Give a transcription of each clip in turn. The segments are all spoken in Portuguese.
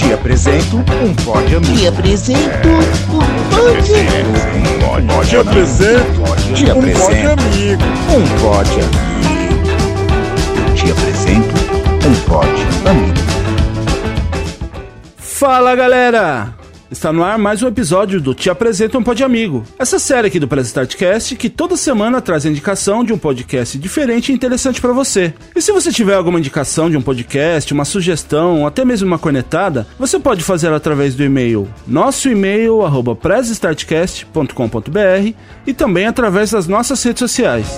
Te apresento um pódio amigo. Te apresento um pódio Um pódio Te apresento Te um apresento pódio amigo. um pódio amigo. Eu te apresento um pódio amigo. Fala galera! Está no ar mais um episódio do Te Apresento um Pod Amigo. Essa série aqui do Press Startcast que toda semana traz a indicação de um podcast diferente e interessante para você. E se você tiver alguma indicação de um podcast, uma sugestão ou até mesmo uma cornetada, você pode fazer através do e-mail nosso e-mail arroba e também através das nossas redes sociais.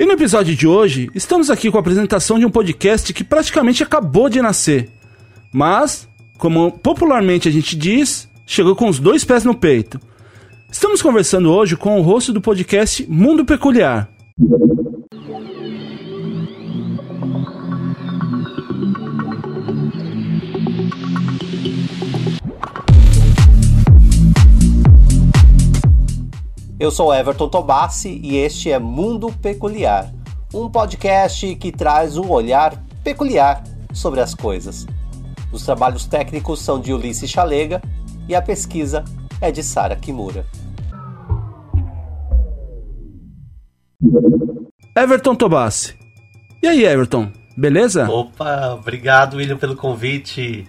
E no episódio de hoje, estamos aqui com a apresentação de um podcast que praticamente acabou de nascer. Mas, como popularmente a gente diz, chegou com os dois pés no peito. Estamos conversando hoje com o host do podcast Mundo Peculiar. Eu sou Everton Tobassi e este é Mundo Peculiar, um podcast que traz um olhar peculiar sobre as coisas. Os trabalhos técnicos são de Ulisses Chalega e a pesquisa é de Sara Kimura. Everton Tobassi. E aí, Everton? Beleza? Opa, obrigado William pelo convite.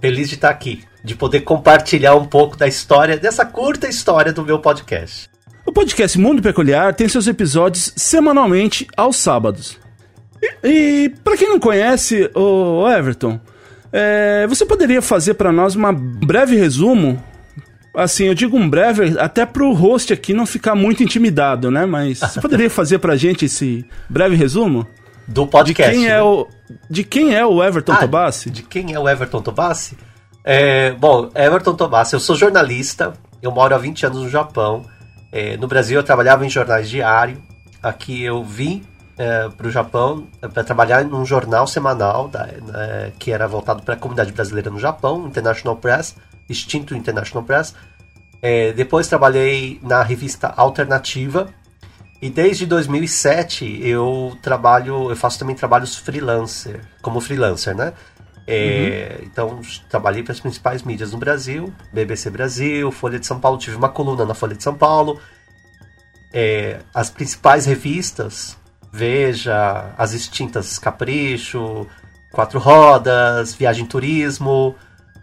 Feliz de estar aqui, de poder compartilhar um pouco da história, dessa curta história do meu podcast. O podcast Mundo Peculiar tem seus episódios semanalmente aos sábados. E, e para quem não conhece, o Everton, é, você poderia fazer para nós uma breve resumo? Assim, eu digo um breve, até pro host aqui não ficar muito intimidado, né? Mas você poderia fazer pra gente esse breve resumo? Do De podcast. quem é né? o, de quem é o Everton Ah, Tobassi? De quem é o Everton Tobassi? É, bom, Everton Tobassi, eu sou jornalista, eu moro há 20 anos no Japão. É, no Brasil eu trabalhava em jornais diário. Aqui eu vim para o Japão para trabalhar num jornal semanal da- né, que era voltado para a comunidade brasileira no Japão, International Press, extinto International Press. É, depois trabalhei na revista Alternativa e desde 2007 eu trabalho, eu faço também trabalhos freelancer, como freelancer, né? É, Então trabalhei para as principais mídias no Brasil, BBC Brasil, Folha de São Paulo, tive uma coluna na Folha de São Paulo. É, as principais revistas, Veja, as extintas Capricho, Quatro Rodas, Viagem Turismo,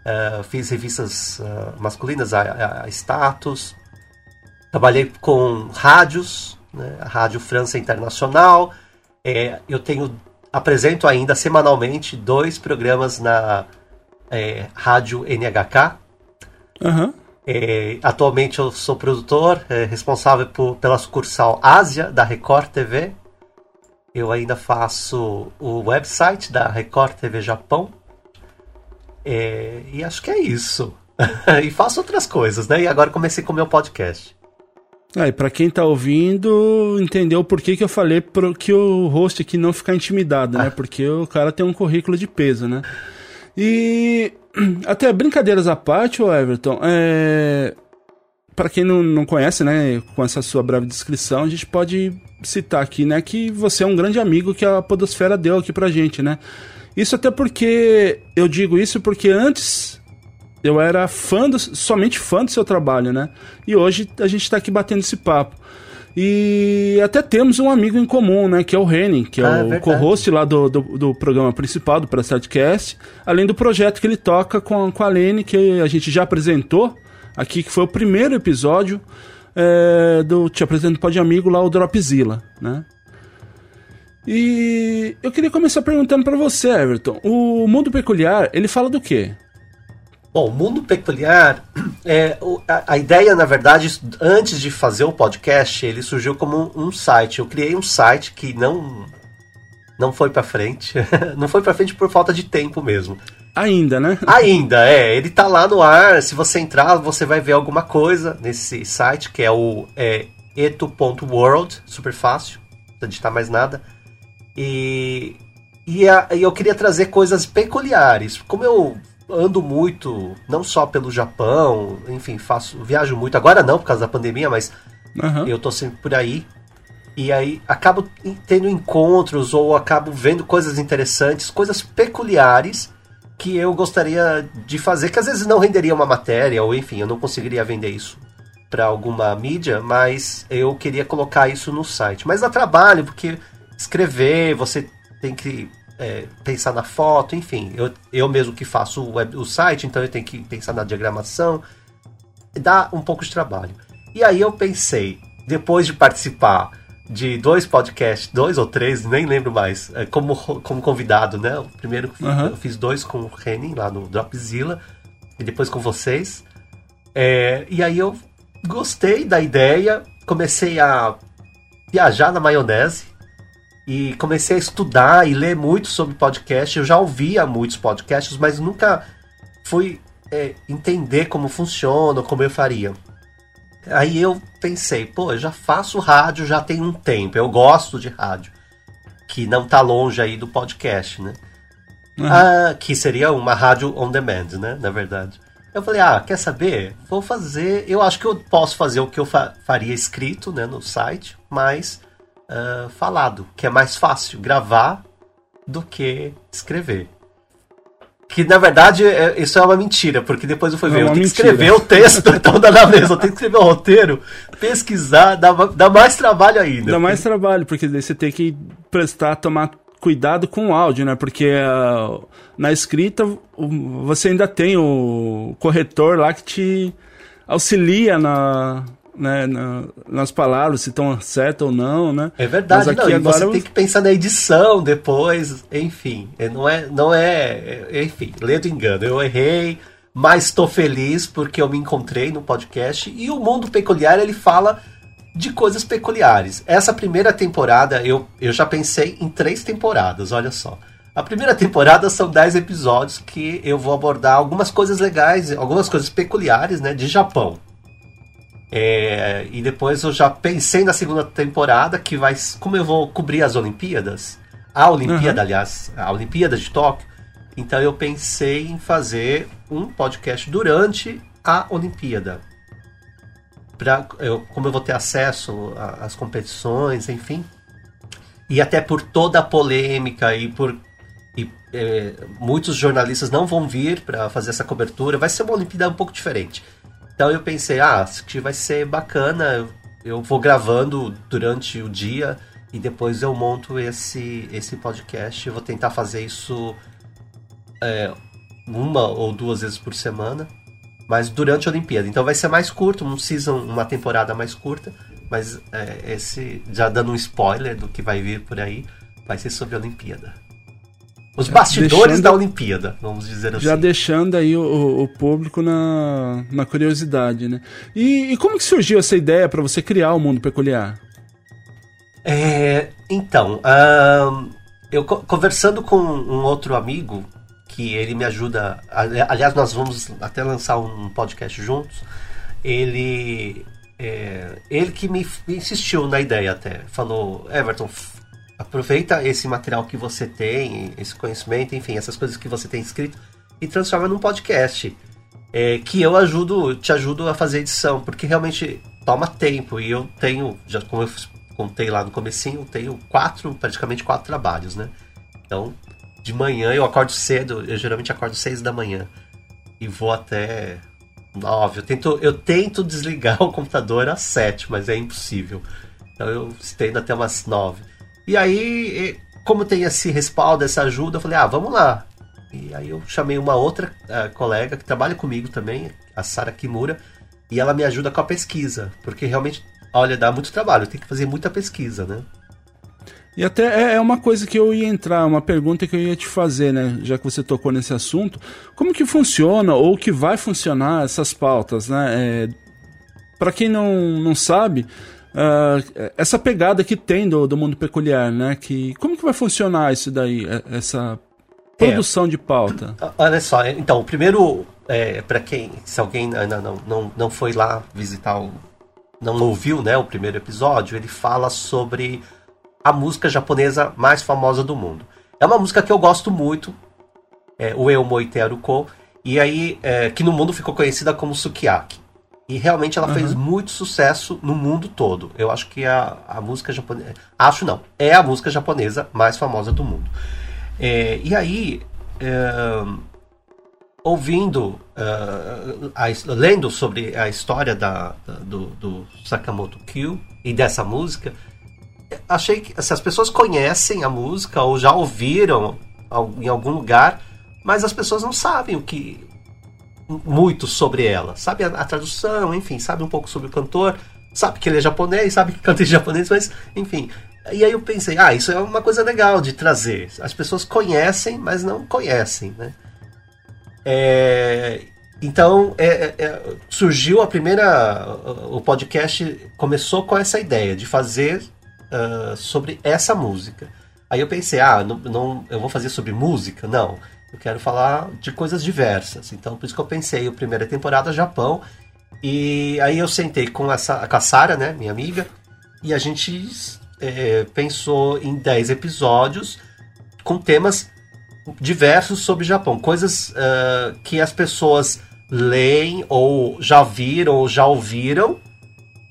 é, fiz revistas ah, masculinas, a, a- a Status. Trabalhei com rádios, né, a Rádio França Internacional. É, eu tenho apresento ainda semanalmente dois programas na é, Rádio NHK. Aham. É, atualmente eu sou produtor, é, responsável por- pela sucursal Ásia da Record TV. Eu ainda faço o website da Record TV Japão. É, e acho que é isso. e faço outras coisas, né? E agora comecei com o meu podcast. Ah, e pra quem tá ouvindo, entendeu por que, que eu falei pro, que o host aqui não ficar intimidado, né? Porque o cara tem um currículo de peso, né? E até brincadeiras à parte, Everton, é... para quem não, não conhece, né, com essa sua breve descrição, a gente pode citar aqui, né, que você é um grande amigo que a Podosfera deu aqui pra gente, né? Isso até porque eu digo isso porque antes eu era fã do, somente fã do seu trabalho, né? E hoje a gente tá aqui batendo esse papo. E até temos um amigo em comum, né? Que é o Henning, que é Ah, é o co-host lá do, do, do programa principal do Prestadcast, além do projeto que ele toca com, com a Lene, que a gente já apresentou aqui, que foi o primeiro episódio é, do Te Apresento Pode Amigo, lá o Dropzilla, né? E eu queria começar perguntando pra você, Everton. O Mundo Peculiar, ele fala do quê? Bom, o Mundo Peculiar, é, a, a ideia, na verdade, antes de fazer o podcast, ele surgiu como um, um site. Eu criei um site que não não foi pra frente. não foi pra frente por falta de tempo mesmo. Ainda, né? Ainda, é. Ele tá lá no ar. Se você entrar, você vai ver alguma coisa nesse site, que é o é, eto.world, super fácil, não precisa digitar mais nada. E, e, a, e eu queria trazer coisas peculiares. Como eu ando muito, não só pelo Japão, enfim, faço, viajo muito. Agora não, por causa da pandemia, mas uhum. eu tô sempre por aí. E aí acabo tendo encontros ou acabo vendo coisas interessantes, coisas peculiares que eu gostaria de fazer, que às vezes não renderia uma matéria, ou enfim, eu não conseguiria vender isso para alguma mídia, mas eu queria colocar isso no site. Mas dá trabalho, porque escrever, você tem que é, pensar na foto, enfim. Eu, eu mesmo que faço o, web, o site, então eu tenho que pensar na diagramação. Dá um pouco de trabalho. E aí eu pensei, depois de participar de dois podcasts, dois ou três, nem lembro mais, é, como, como convidado, né? O primeiro uhum. eu fiz dois com o Renin lá no Dropzilla e depois com vocês. É, e aí eu gostei da ideia, comecei a viajar na maionese e comecei a estudar e ler muito sobre podcast. Eu já ouvia muitos podcasts, mas nunca fui é, entender como funciona, como eu faria. Aí eu pensei, pô, eu já faço rádio já tem um tempo, eu gosto de rádio, que não tá longe aí do podcast, né? Uhum. Ah, que seria uma rádio on demand, né? Na verdade. Eu falei, ah, quer saber? Vou fazer. Eu acho que eu posso fazer o que eu fa faria escrito né, no site, mas uh, falado, que é mais fácil gravar do que escrever. Que na verdade é, isso é uma mentira, porque depois eu fui ver, é eu tenho mentira. que escrever o texto, então dá na mesma, eu tenho que escrever o roteiro, pesquisar, dá, dá mais trabalho ainda. Dá mais trabalho, porque daí você tem que prestar, tomar cuidado com o áudio, né? Porque uh, na escrita você ainda tem o corretor lá que te auxilia na, né, na, nas palavras, se estão certas ou não, né? É verdade, Mas aqui não, agora você tem que pensar na edição depois, enfim, é, não é, não é, é enfim, ledo engano, eu errei, mas estou feliz porque eu me encontrei no podcast e o Mundo Peculiar, ele fala de coisas peculiares. Essa primeira temporada, eu, eu já pensei em três temporadas, olha só. A primeira temporada são 10 episódios que eu vou abordar algumas coisas legais, algumas coisas peculiares, né, de Japão. É, e depois eu já pensei na segunda temporada que vai. Como eu vou cobrir as Olimpíadas, a Olimpíada, uhum. aliás, a Olimpíada de Tóquio, então eu pensei em fazer um podcast durante a Olimpíada. Pra, eu, como eu vou ter acesso às competições, enfim. E até por toda a polêmica e por. E, é, muitos jornalistas não vão vir para fazer essa cobertura. Vai ser uma Olimpíada um pouco diferente. Então eu pensei, ah, acho que vai ser bacana. Eu vou gravando durante o dia e depois eu monto esse, esse podcast. Eu vou tentar fazer isso é, uma ou duas vezes por semana, mas durante a Olimpíada. Então vai ser mais curto, um season, uma temporada mais curta. Mas é, esse, já dando um spoiler do que vai vir por aí, vai ser sobre a Olimpíada. Os bastidores deixando, da Olimpíada, vamos dizer assim. Já deixando aí o, o público na, na curiosidade, né? E, e como que surgiu essa ideia para você criar o Mundo Peculiar? É, então, eu conversando com um outro amigo, que ele me ajuda. Aliás, nós vamos até lançar um podcast juntos. Ele. É, ele que me insistiu na ideia até. Falou, Everton, aproveita esse material que você tem, esse conhecimento, enfim, essas coisas que você tem escrito e transforma num podcast. É, que eu ajudo, te ajudo a fazer edição, porque realmente toma tempo e eu tenho, já como eu contei lá no comecinho, eu tenho quatro, praticamente quatro trabalhos, né? Então, de manhã eu acordo cedo, eu geralmente acordo seis da manhã e vou até nove. Eu tento, eu tento desligar o computador às sete, mas é impossível. Então eu estendo até umas nove. E aí, como tem esse respaldo, essa ajuda, eu falei, ah, vamos lá. E aí eu chamei uma outra uh, colega que trabalha comigo também, a Sara Kimura, e ela me ajuda com a pesquisa, porque realmente, olha, dá muito trabalho, tem que fazer muita pesquisa, né? E até é, é uma coisa que eu ia entrar, uma pergunta que eu ia te fazer, né? Já que você tocou nesse assunto, como que funciona ou que vai funcionar essas pautas, né? É, Para quem não, não sabe, Uh, essa pegada que tem do, do mundo peculiar, né? Que, como que vai funcionar isso daí, é, essa produção é. de pauta? Olha só, então, o primeiro, é, para quem, se alguém ainda não, não, não foi lá visitar o não ouviu né, o primeiro episódio, ele fala sobre a música japonesa mais famosa do mundo. É uma música que eu gosto muito, é, o Eumoi Tearuko, e aí é, que no mundo ficou conhecida como Sukiyaki. E realmente ela uhum. fez muito sucesso no mundo todo. Eu acho que a, a música japonesa. Acho não, é a música japonesa mais famosa do mundo. É, e aí, é, ouvindo, uh, a, lendo sobre a história da, da do, do, Sakamoto Kyu e dessa música, achei que se as pessoas conhecem a música ou já ouviram em algum lugar, mas as pessoas não sabem o que muito sobre ela, sabe a, a tradução, enfim, sabe um pouco sobre o cantor, sabe que ele é japonês, sabe que canta em japonês, mas enfim. E aí eu pensei, ah, isso é uma coisa legal de trazer. As pessoas conhecem, mas não conhecem, né? É, então é, é, é, surgiu a primeira. O podcast começou com essa ideia de fazer uh, sobre essa música. Aí eu pensei, ah, não, não, eu vou fazer sobre música? Não. Eu quero falar de coisas diversas. Então por isso que eu pensei, a primeira temporada Japão. E aí eu sentei com, essa, com a Sara, né, minha amiga, e a gente é, pensou em 10 episódios com temas diversos sobre Japão, coisas uh, que as pessoas leem ou já viram ou já ouviram,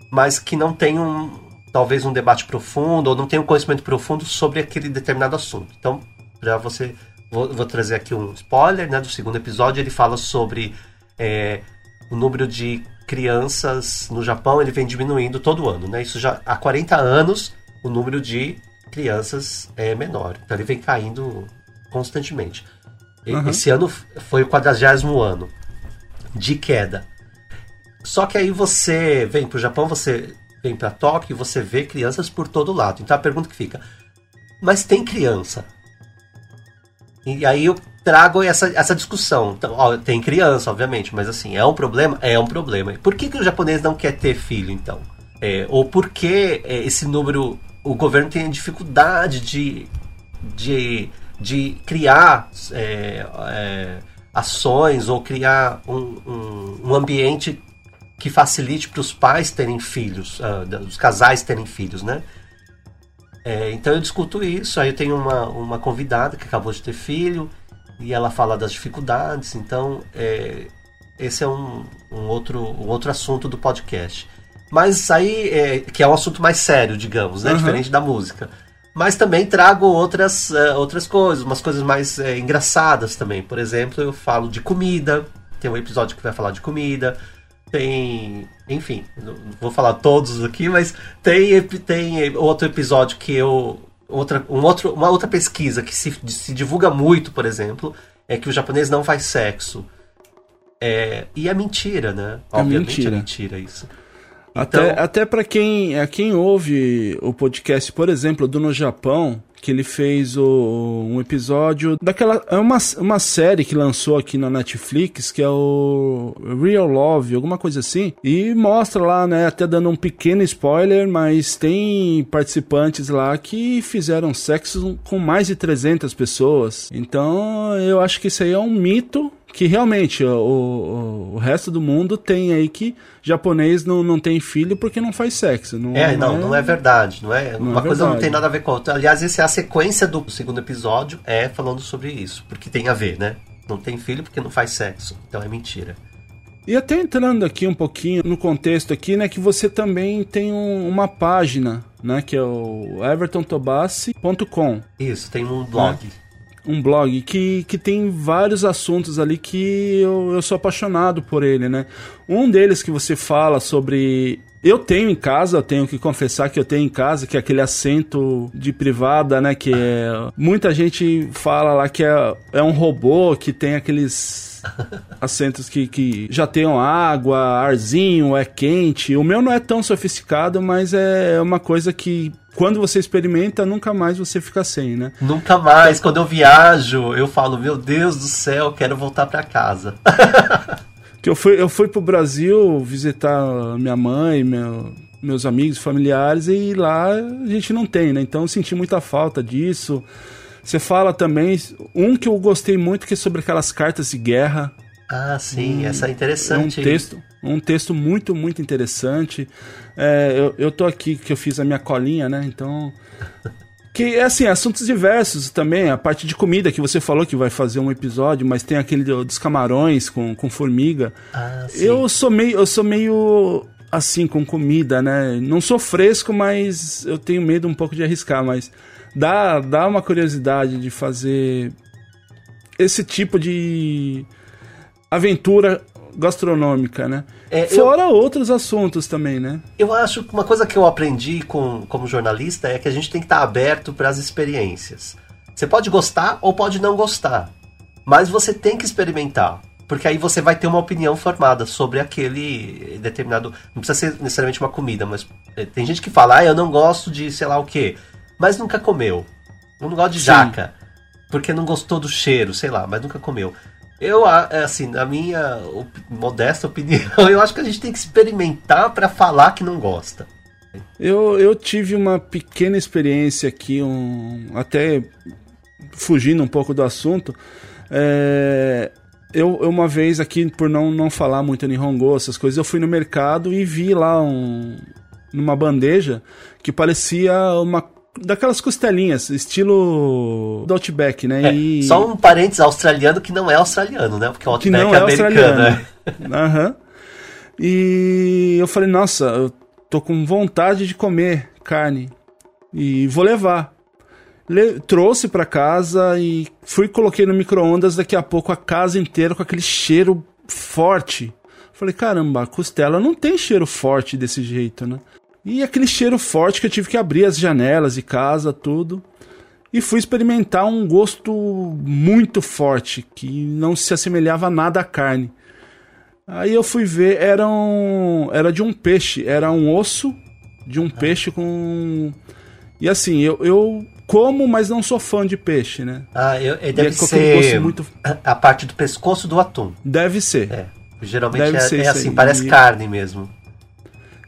mas que não tem um, talvez um debate profundo ou não tem um conhecimento profundo sobre aquele determinado assunto. Então, para você, vou, vou, trazer aqui um spoiler, né, do segundo episódio. Ele fala sobre é, o número de crianças no Japão. Ele vem diminuindo todo ano, né? Isso já há 40 anos o número de crianças é menor. Então ele vem caindo constantemente. Uhum. Esse ano foi o quadragésimo ano de queda. Só que aí você vem para o Japão, você vem para Tóquio, você vê crianças por todo lado. Então a pergunta que fica: mas tem criança? E aí eu trago essa, essa discussão. Então, ó, tem criança, obviamente, mas assim, é um problema? É um problema. Por que, que o japonês não quer ter filho, então? É, ou por que é, esse número. O governo tem dificuldade de, de de criar é, é, ações ou criar um, um, um ambiente que facilite para os pais terem filhos, uh, os casais terem filhos, né? É, então eu discuto isso, aí eu tenho uma, uma convidada que acabou de ter filho e ela fala das dificuldades, então é, esse é um, um, outro, um outro assunto do podcast. Mas aí, é, que é um assunto mais sério, digamos, né? Uhum. Diferente da música. Mas também trago outras, uh, outras coisas, umas coisas mais uh, engraçadas também. Por exemplo, eu falo de comida. Tem um episódio que vai falar de comida. Tem. Enfim, não vou falar todos aqui, mas tem, tem outro episódio que eu. Outra, um outro, uma outra pesquisa que se, se divulga muito, por exemplo, é que o japonês não faz sexo. É, e é mentira, né? É Obviamente mentira. é mentira isso. Até, então... até para quem, é, quem ouve o podcast, por exemplo, do No Japão, que ele fez o, um episódio daquela. É uma, uma série que lançou aqui na Netflix, que é o Real Love, alguma coisa assim. E mostra lá, né? Até dando um pequeno spoiler, mas tem participantes lá que fizeram sexo com mais de 300 pessoas. Então eu acho que isso aí é um mito que realmente o, o, o, resto do mundo tem aí que japonês não, não tem filho porque não faz sexo. Não, é, não, não é, não é verdade. Não é, não uma é coisa verdade. não tem nada a ver com a outra. Aliás, essa é a sequência do segundo episódio, é falando sobre isso, porque tem a ver, né? Não tem filho porque não faz sexo. Então é mentira. E até entrando aqui um pouquinho no contexto aqui, né, que você também tem um, uma página, né, que é o evertontobassi.com. Isso, tem um blog. Né? Um blog que, que tem vários assuntos ali que eu, eu sou apaixonado por ele, né? Um deles que você fala sobre eu tenho em casa, eu tenho que confessar que eu tenho em casa, que é aquele assento de privada, né? Que é. Muita gente fala lá que é, é um robô que tem aqueles assentos que, que já tenham água, arzinho, é quente. O meu não é tão sofisticado, mas é uma coisa que quando você experimenta, nunca mais você fica sem, né? Nunca mais. Quando eu viajo, eu falo, meu Deus do céu, quero voltar para casa. que eu fui, eu fui pro Brasil visitar minha mãe, meu, meus amigos, familiares, e lá a gente não tem, né? Então eu senti muita falta disso. Você fala também, um que eu gostei muito, que é sobre aquelas cartas de guerra. Ah, sim, essa é interessante. É um texto, Um texto muito, muito interessante. É, eu, eu tô aqui que eu fiz a minha colinha, né? Então. Que é assim, assuntos diversos também. A parte de comida que você falou que vai fazer um episódio, mas tem aquele dos camarões com, com formiga. Ah, sim. Eu sou meio. Eu sou meio assim com comida, né? Não sou fresco, mas eu tenho medo um pouco de arriscar, mas dá, dá uma curiosidade de fazer esse tipo de aventura gastronômica, né? É, Fora outros assuntos também, né? Eu acho que uma coisa que eu aprendi com, como jornalista é que a gente tem que estar aberto para as experiências. Você pode gostar ou pode não gostar, mas você tem que experimentar. Porque aí você vai ter uma opinião formada sobre aquele determinado. Não precisa ser necessariamente uma comida, mas é, tem gente que fala, ah, eu não gosto de sei lá o que, mas nunca comeu. Eu não gosto de Sim. jaca, porque não gostou do cheiro, sei lá, mas nunca comeu. Eu, é assim, na minha op- modesta opinião, eu acho que a gente tem que experimentar para falar que não gosta. Eu, eu tive uma pequena experiência aqui, um, até fugindo um pouco do assunto. É, eu, uma vez aqui, por não, não falar muito Nihongo, essas coisas, eu fui no mercado e vi lá um, numa bandeja que parecia uma daquelas costelinhas, estilo do Outback, né? É, e... Só um parênteses australiano que não é australiano, né? Porque o que Outback não é é americano. né? Aham. E eu falei, nossa, eu tô com vontade de comer carne e vou levar. Le- trouxe pra casa e fui coloquei no micro-ondas. Daqui a pouco a casa inteira com aquele cheiro forte. Falei, caramba, a costela não tem cheiro forte desse jeito, né? E aquele cheiro forte que eu tive que abrir as janelas de casa, tudo. E fui experimentar um gosto muito forte, que não se assemelhava nada à carne. Aí eu fui ver, era, um, era de um peixe, era um osso de um peixe com. E assim, eu, eu como, mas não sou fã de peixe, né? Ah, eu, é, E deve é ser gosto muito. a parte do pescoço do atum. Deve ser. É. Geralmente Deve é, ser é assim, parece E- carne mesmo.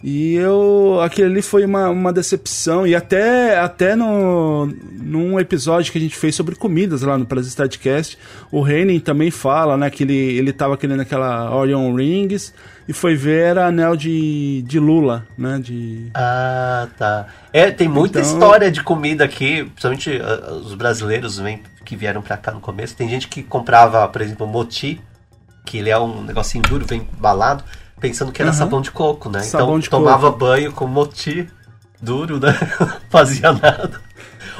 E eu. Aquele ali foi uma, uma decepção. E até, até no, num episódio que a gente fez sobre comidas lá no Prazer Startcast, o Reinen também fala, né? Que ele, ele tava querendo aquela Orion Rings e foi ver era anel de, de Lula, né? De. Ah, tá. É, tem muita Então- história de comida aqui, principalmente ah, os brasileiros vêm, que vieram pra cá no começo. Tem gente que comprava, por exemplo, moti, que ele é um negocinho duro, bem embalado, pensando que era Aham. sabão de coco, né? Sabão então de tomava coco. banho com moti duro, né? Fazia nada.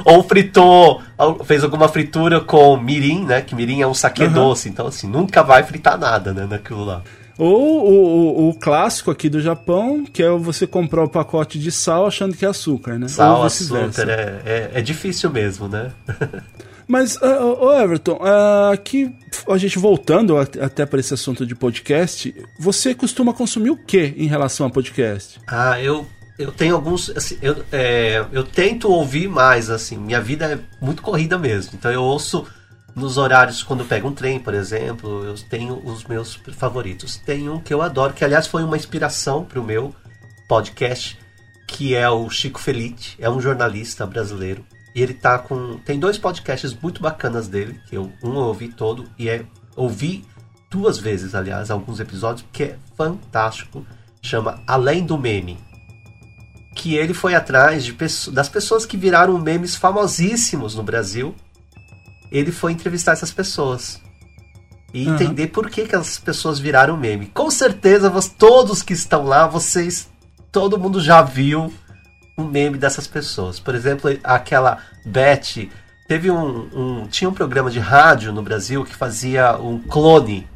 Ou fritou, fez alguma fritura com mirim, né? Que mirim é um saque Aham. doce, então assim, nunca vai fritar nada, né? Naquilo lá. Ou o, o, o clássico aqui do Japão, que é você comprar o pacote de sal achando que é açúcar, né? Sal, açúcar, é, é, é difícil mesmo, né? Mas, ah, ô Everton, ah, aqui a gente voltando até para esse assunto de podcast, você costuma consumir o que em relação a podcast? Ah, eu, eu tenho alguns. assim, eu, é, eu tento ouvir mais, assim. Minha vida é muito corrida mesmo. Então eu ouço nos horários quando eu pego um trem, por exemplo. Eu tenho os meus favoritos. Tem um que eu adoro, que aliás foi uma inspiração para o meu podcast, que é o Chico Felite. É um jornalista brasileiro. E ele tá com. Tem dois podcasts muito bacanas dele, que eu, um eu ouvi todo, e é. Ouvi duas vezes, aliás, alguns episódios, que é fantástico. Chama Além do Meme que ele foi atrás de das pessoas que viraram memes famosíssimos no Brasil. Ele foi entrevistar essas pessoas e entender por que, que as pessoas viraram meme. Com certeza, todos que estão lá, vocês, todo mundo já viu um meme dessas pessoas. Por exemplo, aquela Beth. Teve um, um- tinha um programa de rádio no Brasil que fazia um clone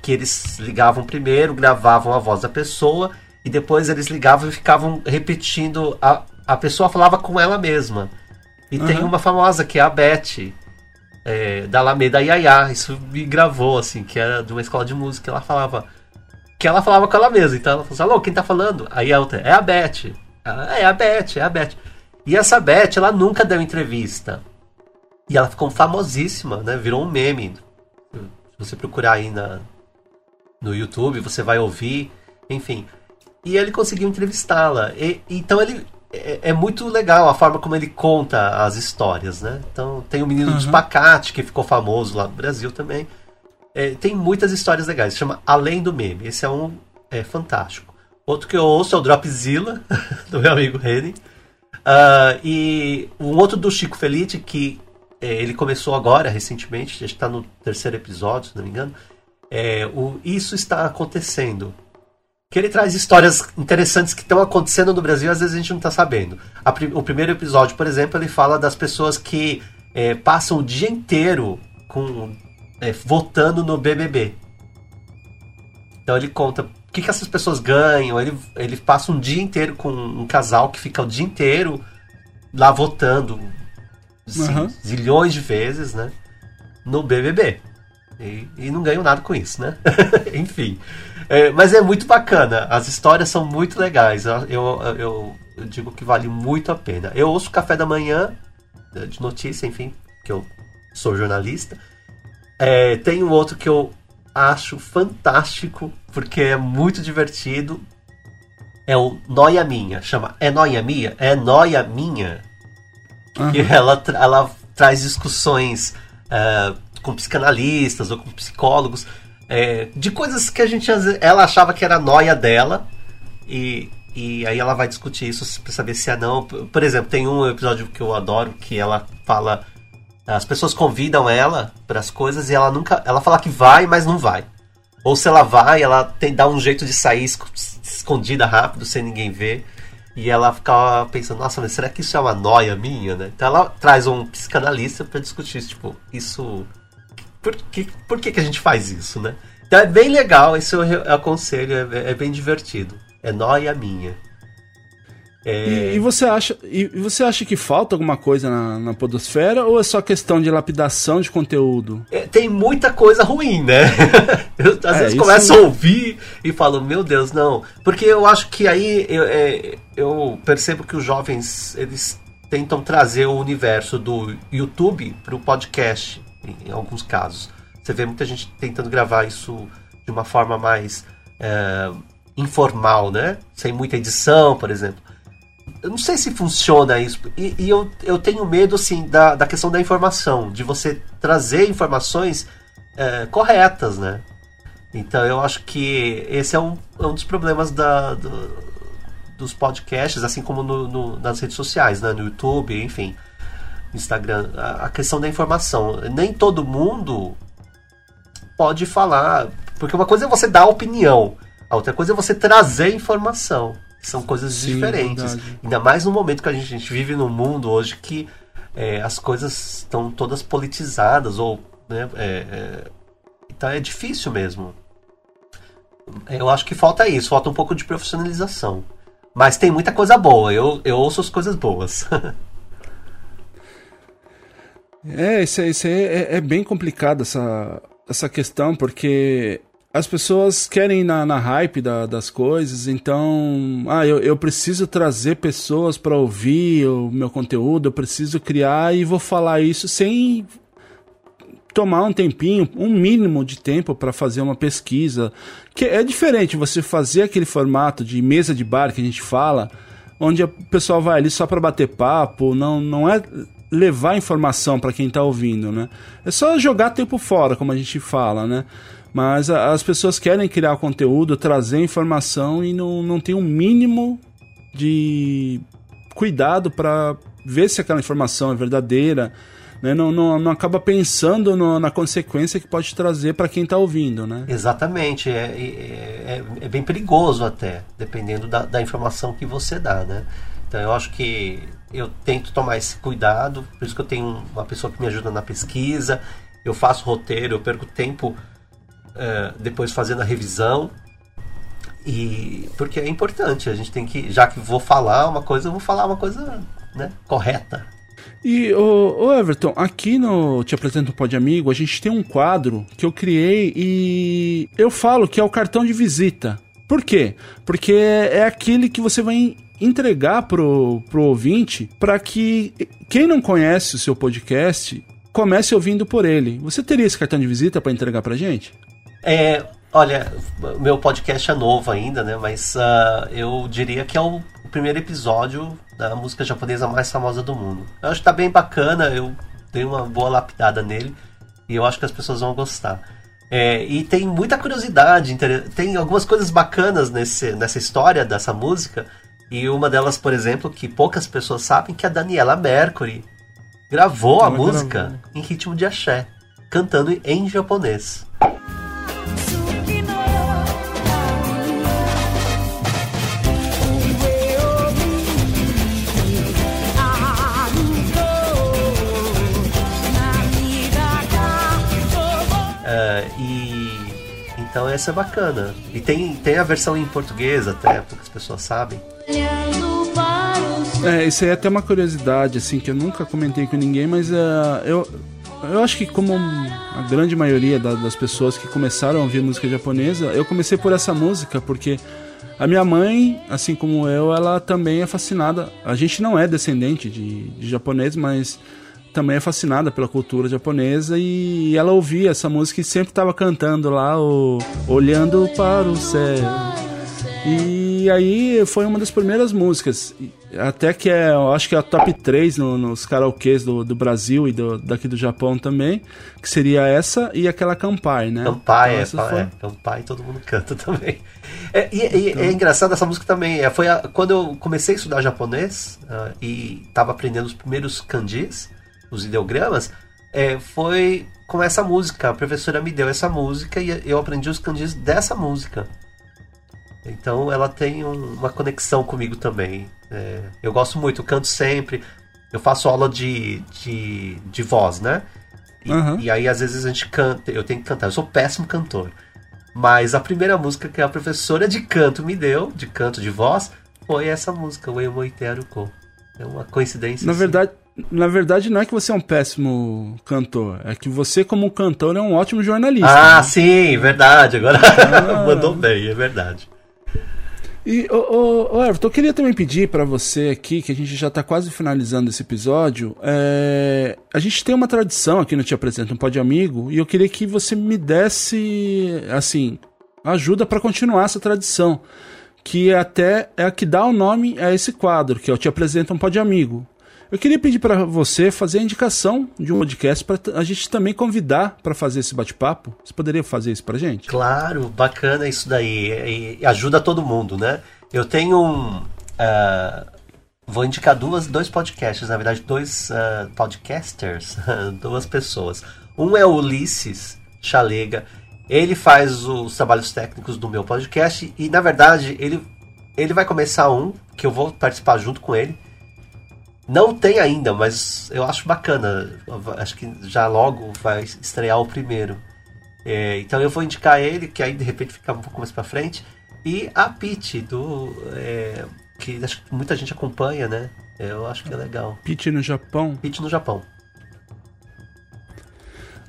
que eles ligavam primeiro, gravavam a voz da pessoa e depois eles ligavam e ficavam repetindo a, a pessoa falava com ela mesma. E tem Aham. uma famosa que é a Beth é, da Alameda Yaya, isso me gravou assim, que era de uma escola de música, ela falava que ela falava com ela mesma, então ela falou assim, alô, quem tá falando? Aí a outra, é a Beth. Ela, é a Beth, é a Beth. E essa Beth, ela nunca deu entrevista. E ela ficou famosíssima, né? Virou um meme. Se você procurar aí na, no YouTube, você vai ouvir, enfim. E ele conseguiu entrevistá-la. Então ele é, é muito legal a forma como ele conta as histórias, né? Então tem o menino Uhum. espacate que ficou famoso lá no Brasil também. É, tem muitas histórias legais. Chama Além do Meme. Esse é um é fantástico. Outro que eu ouço é o Dropzilla, do meu amigo Reni. Uh, e um outro do Chico Felice, que é, ele começou agora, recentemente, já está no terceiro episódio, se não me engano. É, o Isso Está Acontecendo. Que ele traz histórias interessantes que estão acontecendo no Brasil, às vezes a gente não está sabendo. A, o primeiro episódio, por exemplo, ele fala das pessoas que é, passam o dia inteiro com, é, votando no BBB. Então ele conta o que, que essas pessoas ganham. Ele, ele passa um dia inteiro com um casal que fica o dia inteiro lá votando uhum. zilhões de vezes, né? No BBB. E, e não ganham nada com isso, né? Enfim. É, mas é muito bacana. As histórias são muito legais. Eu, eu, eu, eu digo que vale muito a pena. Eu ouço Café da Manhã, de notícia, enfim, que eu sou jornalista. É, tem um outro que eu acho fantástico, porque é muito divertido. É o Noia Minha. Chama É Noia Minha? É Noia Minha. Uhum. E ela, ela traz discussões uh, com psicanalistas ou com psicólogos é, de coisas que a gente ela achava que era noia dela e, e aí ela vai discutir isso para saber se é não. Por exemplo, tem um episódio que eu adoro que ela fala as pessoas convidam ela para as coisas e ela nunca. Ela fala que vai, mas não vai. Ou se ela vai, ela tem, dá um jeito de sair escondida rápido, sem ninguém ver. E ela ficava pensando, nossa, mas será que isso é uma noia minha, né? Então ela traz um psicanalista para discutir tipo, isso. Por que, por que, que a gente faz isso, né? Então é bem legal, isso eu aconselho, é, é bem divertido. É noia minha. É... E, e, você acha, e você acha que falta alguma coisa na, na podosfera ou é só questão de lapidação de conteúdo? É, tem muita coisa ruim, né? eu, às é, vezes começo a ouvir e falo, meu Deus, não. Porque eu acho que aí eu, é, eu percebo que os jovens, eles tentam trazer o universo do YouTube para o podcast, em, em, alguns casos. Você vê muita gente tentando gravar isso de uma forma mais é, informal, né? Sem muita edição, por exemplo eu não sei se funciona isso. E, e, eu, eu tenho medo, assim, da, da questão da informação, de você trazer informações é, corretas, né? Então eu acho que esse é um, é um dos problemas da, do, dos podcasts, assim como no, no, nas redes sociais, né? No YouTube, enfim, Instagram. A, a questão da informação. Nem todo mundo pode falar. Porque uma coisa é você dar opinião, a outra coisa é você trazer informação. São coisas Sim, diferentes. Verdade. Ainda mais no momento que a gente, a gente vive no mundo hoje que é, as coisas estão todas politizadas ou né, é, é, então é difícil mesmo. Eu acho que falta isso, falta um pouco de profissionalização. Mas tem muita coisa boa, eu, eu ouço as coisas boas. é, isso, isso é, é, bem complicado essa, essa questão, porque as pessoas querem ir na, na hype da, das coisas, então, ah, eu, eu preciso trazer pessoas para ouvir o meu conteúdo, eu preciso criar e vou falar isso sem tomar um tempinho, um mínimo de tempo para fazer uma pesquisa, que é diferente você fazer aquele formato de mesa de bar que a gente fala, onde o pessoal vai ali só para bater papo, não, não é levar informação para quem está ouvindo, né? É só jogar tempo fora, como a gente fala, né? Mas a, as pessoas querem criar conteúdo, trazer informação e não, não tem um mínimo de cuidado para ver se aquela informação é verdadeira. Né? Não, não, não acaba pensando no, na consequência que pode trazer para quem está ouvindo. Né? Exatamente. É, é, é, bem perigoso até, dependendo da, da informação que você dá. Né? Então eu acho que eu tento tomar esse cuidado, por isso que eu tenho uma pessoa que me ajuda na pesquisa, eu faço roteiro, eu perco tempo é, depois fazendo a revisão. E porque é importante, a gente tem que, já que vou falar uma coisa, eu vou falar uma coisa né, correta. E o Everton, aqui no Te Apresento um Pode Amigo, a gente tem um quadro que eu criei e eu falo que é o cartão de visita. Por quê? Porque é aquele que você vai entregar pro, pro ouvinte para que quem não conhece o seu podcast comece ouvindo por ele. Você teria esse cartão de visita para entregar pra gente? É, olha, meu podcast é novo ainda, né? Mas uh, eu diria que é o primeiro episódio da música japonesa mais famosa do mundo. Eu acho que tá bem bacana, eu dei uma boa lapidada nele e eu acho que as pessoas vão gostar. É, e tem muita curiosidade, tem algumas coisas bacanas nesse, nessa história dessa música. E uma delas, por exemplo, que poucas pessoas sabem, que a Daniela Mercury gravou a música gravou. em ritmo de axé, cantando em japonês. Então essa é bacana. E tem, tem a versão em português até, poucas pessoas sabem. É, isso aí é até uma curiosidade, assim, que eu nunca comentei com ninguém, mas uh, eu, eu acho que como a grande maioria da, das pessoas que começaram a ouvir música japonesa, eu comecei por essa música, porque a minha mãe, assim como eu, ela também é fascinada. A gente não é descendente de, de japonês, mas também é fascinada pela cultura japonesa e ela ouvia essa música e sempre estava cantando lá o Olhando para o Céu. E aí foi uma das primeiras músicas, até que é, eu acho que é a top 3 no, nos karaokês do, do Brasil e do, daqui do Japão também, que seria essa e aquela Kampai, né? Kampai, então, é, foi... é, Kampai todo mundo canta também. É, e, e então... é engraçado essa música também, é, foi a, quando eu comecei a estudar japonês uh, e estava aprendendo os primeiros kanjis, os ideogramas, é, foi com essa música. A professora me deu essa música e eu aprendi os kanjis dessa música. Então ela tem um, uma conexão comigo também. É, eu gosto muito, eu canto sempre. Eu faço aula de, de, de voz, né? E, uhum. e aí às vezes a gente canta, eu tenho que cantar. Eu sou péssimo cantor. Mas a primeira música que a professora de canto me deu, de canto de voz, foi essa música, o Emoiteru Ko. É uma coincidência. Na assim. verdade, na verdade, não é que você é um péssimo cantor, é que você, como cantor, é um ótimo jornalista. Ah, né? sim, verdade. Agora ah. mandou bem, é verdade. E, ô, ô, Everton, eu queria também pedir para você aqui, que a gente já está quase finalizando esse episódio. É... A gente tem uma tradição aqui no Te Apresento um Pode Amigo, e eu queria que você me desse, assim, ajuda para continuar essa tradição. Que até é a que dá o nome a esse quadro, que é o Te Apresento um Pode Amigo. Eu queria pedir para você fazer a indicação de um podcast para a gente também convidar para fazer esse bate-papo. Você poderia fazer isso para gente? Claro, bacana isso daí. E ajuda todo mundo, né? Eu tenho um. Uh, vou indicar duas, dois podcasts, na verdade, dois uh, podcasters, duas pessoas. Um é o Ulisses Chalega. Ele faz os trabalhos técnicos do meu podcast e, na verdade, ele, ele vai começar um que eu vou participar junto com ele não tem ainda, mas eu acho bacana. Acho que já logo vai estrear o primeiro. É, então eu vou indicar ele, que aí de repente fica um pouco mais pra frente. E a Pete, do. É, que acho que muita gente acompanha, né? Eu acho que é legal. Pete no Japão? Pete no Japão.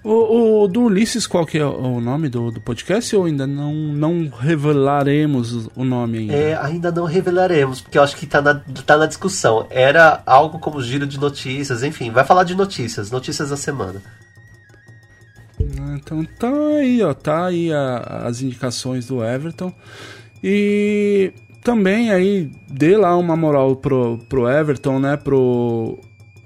O, o, do Ulisses, qual que é o nome do, do podcast ou ainda não, não revelaremos o nome ainda? É, ainda não revelaremos, porque eu acho que está na, tá na discussão. Era algo como giro de notícias, enfim, vai falar de notícias, notícias da semana. Ah, então tá aí, ó, tá aí a, as indicações do Everton. E também aí dê lá uma moral pro, pro Everton, né, pro,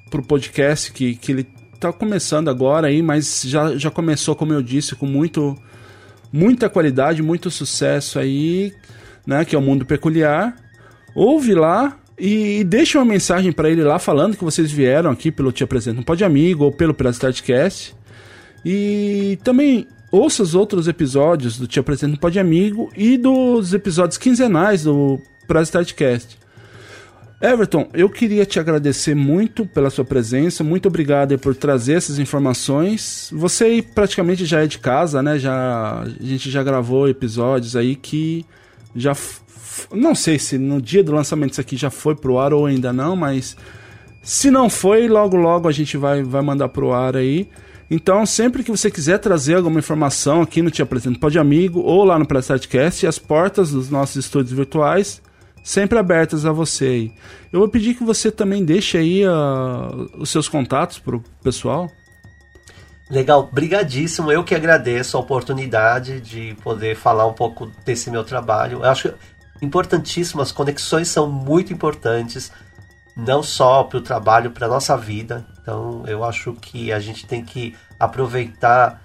pro podcast que, que ele tá começando agora aí, mas já, já começou, como eu disse, com muito muita qualidade, muito sucesso aí, né, que é o Mundo Peculiar. Ouve lá e, e deixa uma mensagem para ele lá falando que vocês vieram aqui pelo Te Apresento um Pode Amigo ou pelo Startcast. E também ouça os outros episódios do Te Apresento um Pode Amigo e dos episódios quinzenais do Startcast. Everton, eu queria te agradecer muito pela sua presença, muito obrigado por trazer essas informações. Você praticamente já é de casa, né? Já, a gente já gravou episódios aí que já. Não sei se no dia do lançamento isso aqui já foi pro ar ou ainda não, mas se não foi, logo logo a gente vai, vai mandar pro ar aí. Então, sempre que você quiser trazer alguma informação aqui no Te Apresento Pode Amigo ou lá no Playstartcast, as portas dos nossos estúdios virtuais sempre abertas a você. Eu vou pedir que você também deixe aí uh, os seus contatos pro pessoal. Legal, brigadíssimo. Eu que agradeço a oportunidade de poder falar um pouco desse meu trabalho. Eu acho importantíssimo, as conexões são muito importantes, não só para o trabalho, para nossa vida. Então, eu acho que a gente tem que aproveitar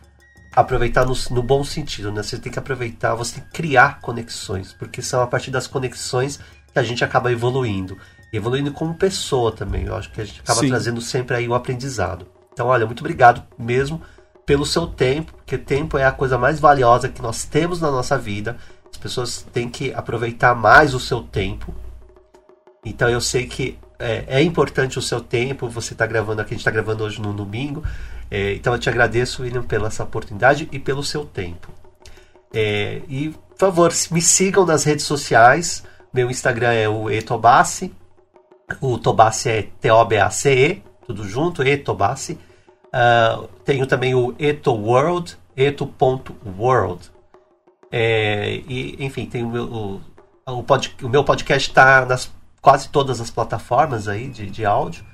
aproveitar no, no, bom sentido, né? Você tem que aproveitar, você tem que criar conexões, porque são a partir das conexões que a gente acaba evoluindo. E evoluindo como pessoa também. Eu acho que a gente acaba Sim. trazendo sempre aí o aprendizado. Então, olha, muito obrigado mesmo pelo seu tempo, porque tempo é a coisa mais valiosa que nós temos na nossa vida. As pessoas têm que aproveitar mais o seu tempo. Então eu sei que é, é importante o seu tempo. Você está gravando aqui, a gente está gravando hoje no domingo. É, então eu te agradeço, William, pela essa oportunidade e pelo seu tempo. É, e, por favor, me sigam nas redes sociais. Meu Instagram é o Etobassi. O Tobassi é T-O-B-A-C-E, tudo junto, Etobassi. Uh, tenho também o Eto World, eto.world. É, e, enfim, tem o meu, o, o, pod, o meu podcast está nas quase todas as plataformas aí de, de áudio.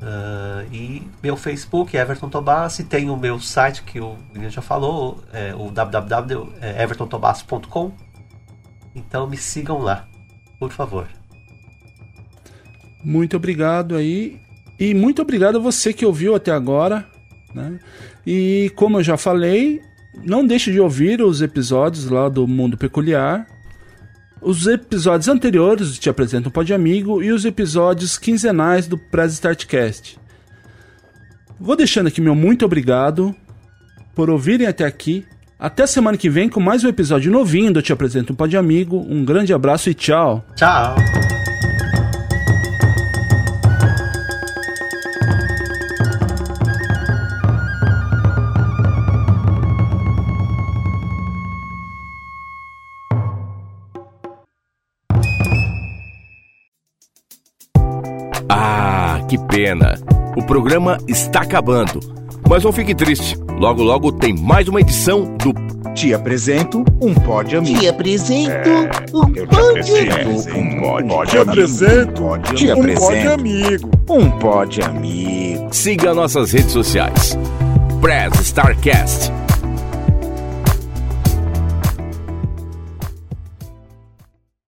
Uh, e meu Facebook, Everton Tobassi, tem o meu site que o William já falou, é, o www.evertontobassi.com. Então me sigam lá, por favor. Muito obrigado aí. E muito obrigado a você que ouviu até agora. Né? E como eu já falei, não deixe de ouvir os episódios lá do Mundo Peculiar. Os episódios anteriores Te Apresento um Pod Amigo e os episódios quinzenais do Press Startcast. Vou deixando aqui meu muito obrigado por ouvirem até aqui. Até semana que vem com mais um episódio novinho do Te Apresento um Pod Amigo. Um grande abraço e tchau. Tchau. Pena. O programa está acabando. Mas não fique triste. Logo, logo tem mais uma edição do Te apresento um pódio amigo. Te apresento é, um pódio amigo. Te apresento um pódio amigo. Um pódio amigo. Siga nossas redes sociais. Press Starcast